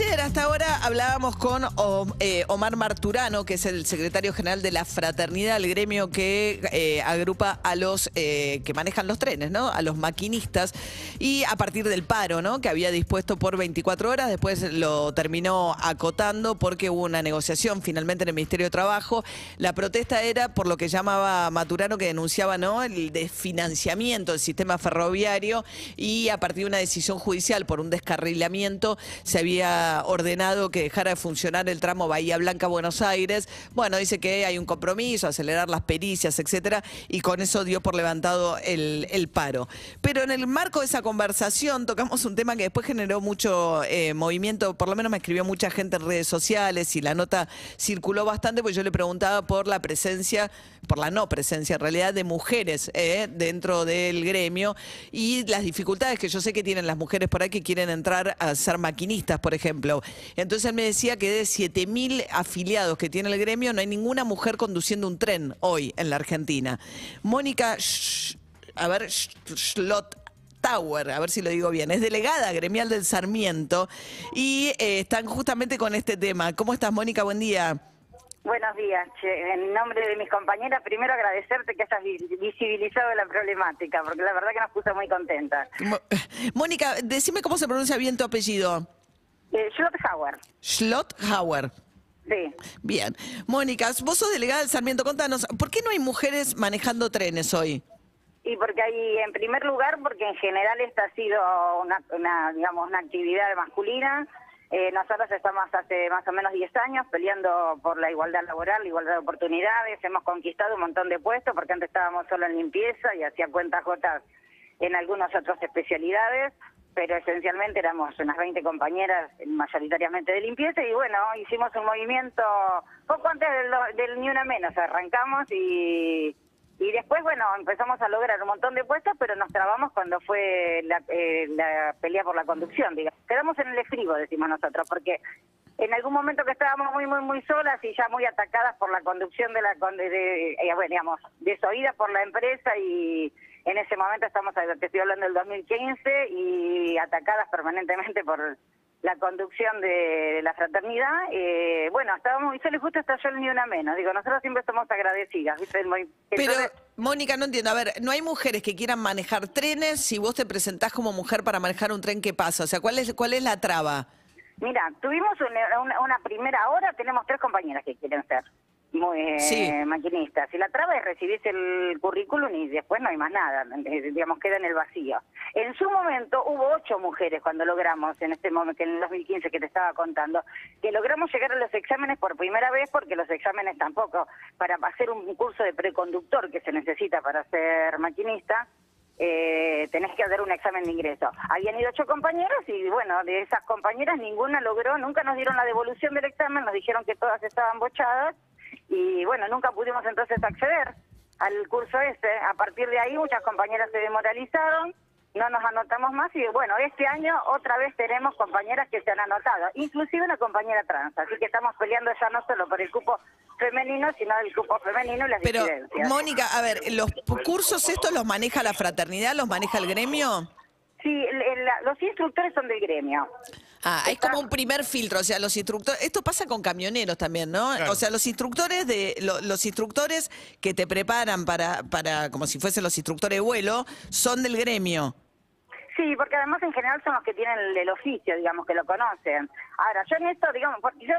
ayer hasta ahora hablábamos con eh, Omar Marturano, que es el secretario general de la Fraternidad, el gremio que eh, agrupa a los eh, que manejan los trenes, ¿no? A los maquinistas. Y a partir del paro, ¿no? Que había dispuesto por 24 horas, después lo terminó acotando porque hubo una negociación finalmente en el Ministerio de Trabajo. La protesta era por lo que llamaba Maturano, que denunciaba, ¿no? El desfinanciamiento del sistema ferroviario y a partir de una decisión judicial por un descarrilamiento se había ordenado que dejara de funcionar el tramo Bahía Blanca Buenos Aires. Bueno, dice que hay un compromiso, acelerar las pericias, etcétera, y con eso dio por levantado el, paro. Pero en el marco de esa conversación tocamos un tema que después generó mucho eh, movimiento, por lo menos me escribió mucha gente en redes sociales y la nota circuló bastante, porque yo le preguntaba por la presencia, por la no presencia en realidad de mujeres eh, dentro del gremio y las dificultades que yo sé que tienen las mujeres por ahí que quieren entrar a ser maquinistas, por ejemplo. Entonces él me decía que de 7.000 afiliados que tiene el gremio no hay ninguna mujer conduciendo un tren hoy en la Argentina. Mónica, Sch- a ver, Sch- Schlott. Tower, a ver si lo digo bien, es delegada gremial del Sarmiento y eh, están justamente con este tema. ¿Cómo estás, Mónica? Buen día. Buenos días, che. En nombre de mis compañeras, primero agradecerte que hayas vi- visibilizado la problemática, porque la verdad que nos puso muy contentas. Mo- Mónica, decime cómo se pronuncia bien tu apellido. Eh, Schlotthauer, Schlotthauer. sí. Bien. Mónica, vos sos delegada del Sarmiento. Contanos, ¿por qué no hay mujeres manejando trenes hoy? Y porque hay, en primer lugar, porque en general esta ha sido una, una, digamos, una actividad masculina. Eh, nosotros estamos hace más o menos 10 años peleando por la igualdad laboral, la igualdad de oportunidades. Hemos conquistado un montón de puestos porque antes estábamos solo en limpieza y hacía cuentas gotas en algunas otras especialidades, pero esencialmente éramos unas 20 compañeras, mayoritariamente de limpieza, y bueno, hicimos un movimiento poco antes del, del Ni Una Menos, arrancamos y, y después, bueno, empezamos a lograr un montón de puestos, pero nos trabamos cuando fue la, eh, la pelea por la conducción, digamos. Quedamos en el estribo, decimos nosotros, porque en algún momento que estábamos muy, muy, muy solas y ya muy atacadas por la conducción de la, de, de- eh, bueno, digamos, desoídas por la empresa y en ese momento estamos, te estoy hablando del 2015, y atacadas permanentemente por la conducción de la fraternidad, eh, bueno, estábamos muy y justo estalló el ni una menos. Digo, nosotros siempre somos agradecidas, ¿viste? Muy- Pero, Mónica, no entiendo. A ver, no hay mujeres que quieran manejar trenes. Si vos te presentás como mujer para manejar un tren, ¿qué pasa? O sea, ¿cuál es, cuál es la traba? Mira, tuvimos una, una- una primera hora, tenemos tres compañeras que quieren ser muy eh, Sí. maquinistas. Y la traba es recibirse el currículum y después no hay más nada, eh, digamos, queda en el vacío. En su momento hubo ocho mujeres cuando logramos, en este momento, en el 2015 que te estaba contando, que logramos llegar a los exámenes por primera vez porque los exámenes tampoco, para hacer un curso de preconductor que se necesita para ser maquinista, eh, tenés que hacer un examen de ingreso. Habían ido ocho compañeros y bueno, de esas compañeras ninguna logró, nunca nos dieron la devolución del examen, nos dijeron que todas estaban bochadas y bueno, nunca pudimos entonces acceder al curso este. A partir de ahí muchas compañeras se demoralizaron, no nos anotamos más y bueno, este año otra vez tenemos compañeras que se han anotado, inclusive una compañera trans, así que estamos peleando ya no solo por el cupo femenino, sino el cupo femenino y las Pero. Mónica, a ver, ¿los cursos estos los maneja la fraternidad, los maneja el gremio? Sí, el- el- la- los instructores son del gremio. Ah, es como un primer filtro, o sea, los instructores, esto pasa con camioneros también, ¿no? O sea, los instructores de lo- los instructores que te preparan para para como si fuesen los instructores de vuelo son del gremio. Sí, porque además en general son los que tienen el, el oficio, digamos, que lo conocen. Ahora, yo en esto, digamos, porque yo,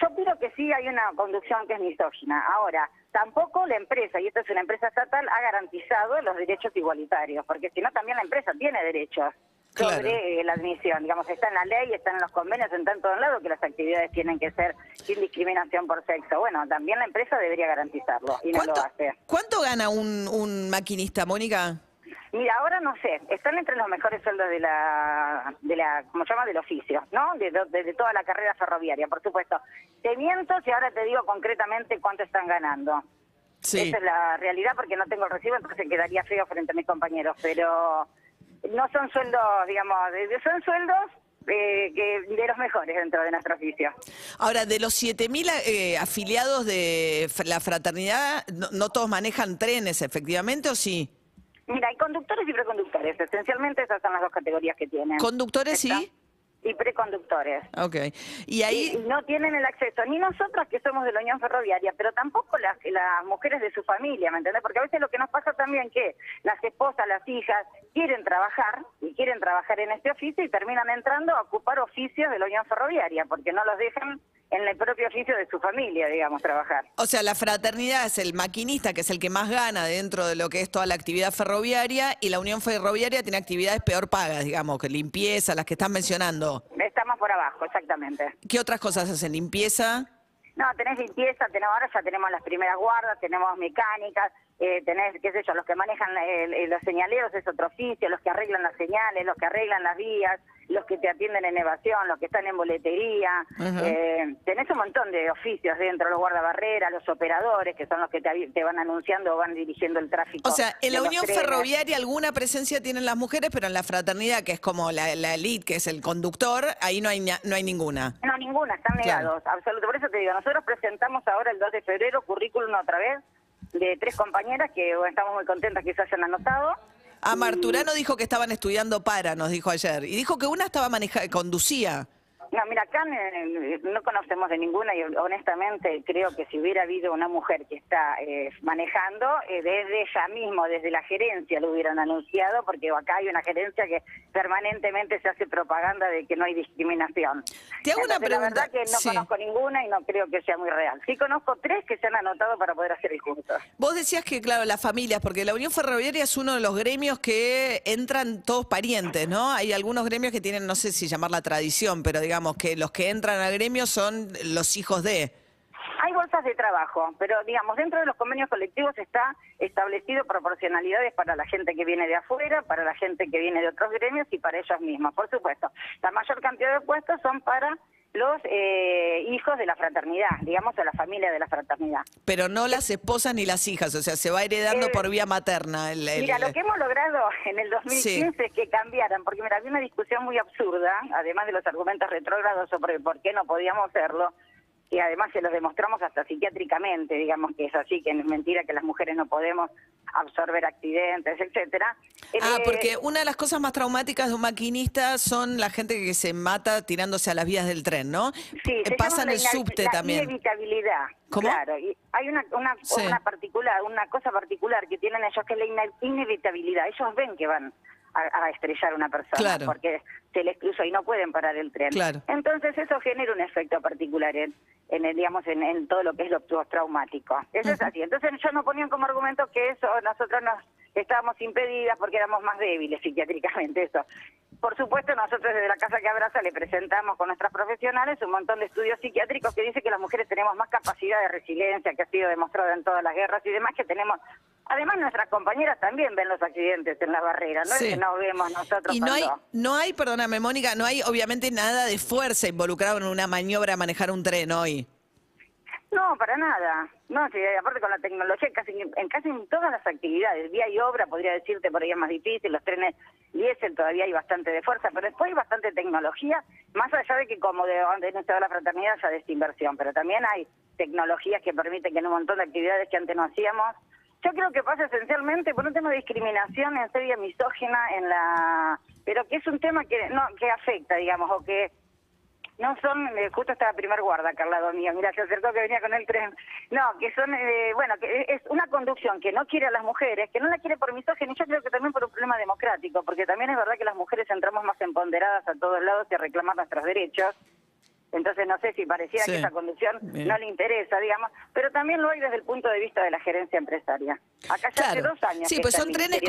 yo opino que sí hay una conducción que es misógina. Ahora, tampoco la empresa, y esta es una empresa estatal, ha garantizado los derechos igualitarios, porque si no también la empresa tiene derechos Claro. sobre eh, la admisión. Digamos, está en la ley, está en los convenios, está en todos lados que las actividades tienen que ser sin discriminación por sexo. Bueno, también la empresa debería garantizarlo y no lo ¿Cuánto, hace. cuánto gana un, un maquinista, Mónica? Mira, ahora no sé, están entre los mejores sueldos de la, de la ¿cómo se llama? Del oficio, ¿no? De, de- de toda la carrera ferroviaria, por supuesto. Te miento si ahora te digo concretamente cuánto están ganando. Sí. Esa es la realidad porque no tengo el recibo, entonces quedaría feo frente a mis compañeros, pero no son sueldos, digamos, son sueldos eh, que de los mejores dentro de nuestro oficio. Ahora, de los 7.000 eh, afiliados de la fraternidad, no, no todos manejan trenes, efectivamente, o sí? Mira, hay conductores y preconductores. Esencialmente esas son las dos categorías que tienen. ¿Conductores sí? Y preconductores. Ok. Y Y, ahí, y no tienen el acceso, ni nosotras que somos de la Unión Ferroviaria, pero tampoco las, las mujeres de su familia, ¿me entendés? Porque a veces lo que nos pasa también que las esposas, las hijas, quieren trabajar y quieren trabajar en este oficio y terminan entrando a ocupar oficios de la Unión Ferroviaria, porque no los dejan en el propio oficio de su familia, digamos, trabajar. o sea, la fraternidad es el maquinista, que es el que más gana dentro de lo que es toda la actividad ferroviaria, y la Unión Ferroviaria tiene actividades peor pagas, digamos, que limpieza, las que están mencionando. Estamos por abajo, exactamente. ¿Qué otras cosas hacen? ¿Limpieza? No, tenés limpieza, tenemos, ahora ya tenemos las primeras guardas, tenemos mecánicas, eh, tenés, qué sé yo, los que manejan el- los señaleros es otro oficio, los que arreglan las señales, los que arreglan las vías, los que te atienden en evasión, los que están en boletería. Ujú. eh, tenés un montón de oficios dentro, los guardabarreras, los operadores, que son los que te, te van anunciando o van dirigiendo el tráfico. O sea, en la Unión trenes. Ferroviaria alguna presencia tienen las mujeres, pero en la fraternidad, que es como la, la elite, que es el conductor, ahí no hay, no hay ninguna. No, ninguna, están Claro. negados, absoluto. Por eso te digo, nosotros presentamos ahora el 2 de febrero currículum otra vez de tres compañeras que bueno, estamos muy contentas que se hayan anotado. Ah, Marturano dijo que estaban estudiando para, nos dijo ayer. Y dijo que una estaba manejando, conducía. No, mira, acá no conocemos de ninguna y honestamente creo que si hubiera habido una mujer que está eh, manejando, eh, desde ella mismo, desde la gerencia lo hubieran anunciado, porque acá hay una gerencia que permanentemente se hace propaganda de que no hay discriminación. Te hago una Entonces, La pregunta. verdad que no Sí. conozco ninguna y no creo que sea muy real. Sí conozco tres que se han anotado para poder hacer el curso. Vos decías que, claro, las familias, porque la Unión Ferroviaria es uno de los gremios que entran todos parientes, ¿no? Hay algunos gremios que tienen, no sé si llamar la tradición, pero digamos que los que entran al gremio son los hijos de. Hay bolsas de trabajo, pero digamos, dentro de los convenios colectivos está establecido proporcionalidades para la gente que viene de afuera, para la gente que viene de otros gremios y para ellos mismos, por supuesto. La mayor cantidad de puestos son para los eh, hijos de la fraternidad, digamos, de la familia de la fraternidad. Pero no las esposas ni las hijas, o sea, se va heredando Eh, por vía materna. el- el- Mira, lo que hemos logrado en el 2015 es que cambiaran, porque mira, había una discusión muy absurda, además de los argumentos retrógrados sobre por qué no podíamos hacerlo, y además se los demostramos hasta psiquiátricamente, digamos que es así, que es mentira que las mujeres no podemos absorber accidentes, etcétera. Ah, Eh, porque una de las cosas más traumáticas de un maquinista son la gente que se mata tirándose a las vías del tren, ¿no? Sí, Pasa en el subte la también. inevitabilidad. ¿Cómo? Claro, y hay una, una, Sí. una particular, una cosa particular que tienen ellos que es la inevitabilidad. Ellos ven que van a, a estrellar a una persona Claro. porque se les cruzó y no pueden parar el tren. Claro. Entonces eso genera un efecto particular en, en el, digamos, en, en todo lo que es lo traumático. Eso es así. Entonces ellos no ponían como argumento que eso nosotros nos estábamos impedidas porque éramos más débiles psiquiátricamente eso. Por supuesto, nosotros desde la Casa que Abraza le presentamos con nuestras profesionales un montón de estudios psiquiátricos que dice que las mujeres tenemos más capacidad de resiliencia, que ha sido demostrada en todas las guerras y demás, que tenemos... Además, nuestras compañeras también ven los accidentes en la barrera, no Sí. es que no vemos nosotros Y no hay, no hay, perdóname, Mónica, no hay obviamente nada de fuerza involucrado en una maniobra a manejar un tren hoy. No, para nada. No, sí, aparte con la tecnología, casi en casi en todas las actividades, vía y obra, podría decirte, por ahí es más difícil, los trenes diésel todavía hay bastante de fuerza, pero después hay bastante tecnología, más allá de que como de donde no estaba la fraternidad ya de esta inversión, pero también hay tecnologías que permiten que en un montón de actividades que antes no hacíamos, yo creo que pasa esencialmente por un tema de discriminación en serie misógina en la pero que es un tema que no que afecta digamos o que no son, eh, justo está la primer guarda, Carla mío, mira, se acercó que venía con el tren. No, que son, eh, bueno, que es una conducción que no quiere a las mujeres, que no la quiere por misógino, y yo creo que también por un problema democrático, porque también es verdad que las mujeres entramos más empoderadas a todos lados y a reclamar nuestros derechos. Entonces no sé si pareciera Sí. que esa conducción Bien. no le interesa, digamos, pero también lo hay desde el punto de vista de la gerencia empresaria. Acá ya hace dos años. Sí, que pues son trenes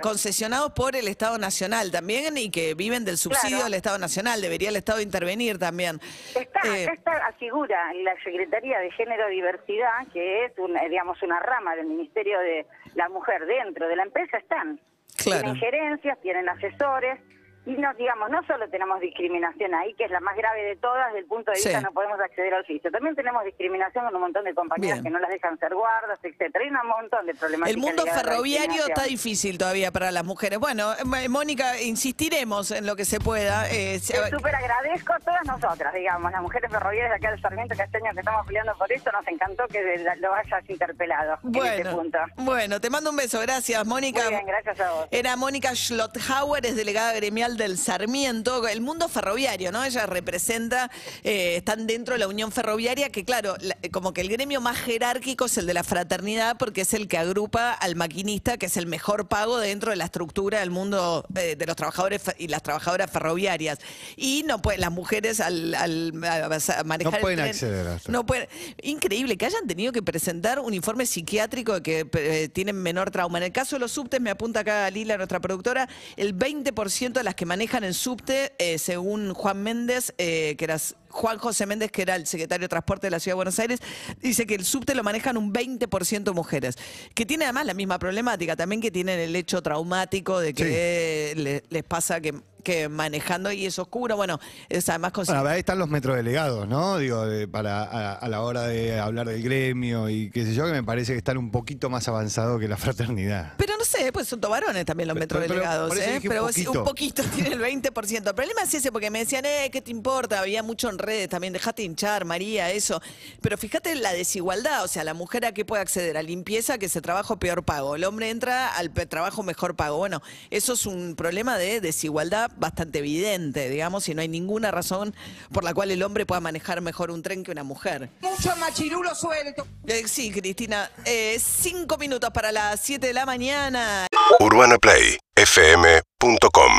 concesionados por el Estado Nacional también y que viven del subsidio Claro. del Estado Nacional. Debería el Estado intervenir también. Está, Eh, acá está, figura la Secretaría de Género y Diversidad, que es, un, eh, digamos, una rama del Ministerio de la Mujer dentro de la empresa, están. Claro. Tienen gerencias, tienen asesores, Y no, digamos, no solo tenemos discriminación ahí, que es la más grave de todas, desde el punto de vista Sí. no podemos acceder al oficio. También tenemos discriminación con un montón de compañías Bien. que no las dejan ser guardas, etcétera. Hay un montón de problemáticas. El mundo ferroviario está difícil todavía para las mujeres. Bueno, eh, Mónica, insistiremos en lo que se pueda. eh, si- súper agradezco a todas nosotras, digamos, las mujeres ferroviarias de acá del Sarmiento Castaño que estamos peleando por esto, nos encantó que lo hayas interpelado en este bueno, punto. bueno, te mando un beso. Gracias, Mónica. Muy bien, gracias a vos. Era Mónica Schlotthauer, es delegada gremial del Sarmiento, el mundo ferroviario, ¿no? Ella representa, eh, están dentro de la Unión Ferroviaria, que claro, la- como que el gremio más jerárquico es el de la fraternidad, porque es el que agrupa al maquinista, que es el mejor pago dentro de la estructura del mundo eh, de los trabajadores y las trabajadoras ferroviarias. Y no pueden, las mujeres al, al- a- manejar el pueden tren, acceder a. No pueden. Increíble que hayan tenido que presentar un informe psiquiátrico de que eh, tienen menor trauma. En el caso de los subtes, me apunta acá Lila, nuestra productora, el 20% de las que manejan en subte, eh, según Juan Méndez, eh, que era Juan José Méndez, que era el secretario de Transporte de la Ciudad de Buenos Aires, dice que el subte lo manejan un 20% mujeres, que tiene además la misma problemática, también que tienen el hecho traumático de que le- les pasa que, que manejando y es oscuro, bueno, es además con Bueno, ahí están los metrodelegados, ¿no? Digo, de- para a, a la hora de hablar del gremio y qué sé yo, que me parece que están un poquito más avanzados que la fraternidad. Pero no sé, pues son tovarones también los Pero- pero- metrodelegados, por eso ¿eh? dije un Pero vos- un poquito. poquito tiene el 20%. El problema es ese, porque me decían, eh, ¿qué te importa? Había mucho en redes también, dejate hinchar, María, eso. Pero fíjate la desigualdad, o sea, la mujer a qué puede acceder, a limpieza, que es el trabajo peor pago. El hombre entra al trabajo mejor pago. Bueno, eso es un problema de desigualdad bastante evidente, digamos, y no hay ninguna razón por la cual el hombre pueda manejar mejor un tren que una mujer. Mucho machirulo suelto. Eh, sí, Cristina. Eh, cinco minutos para las 7 de la mañana. UrbanaPlayFM.com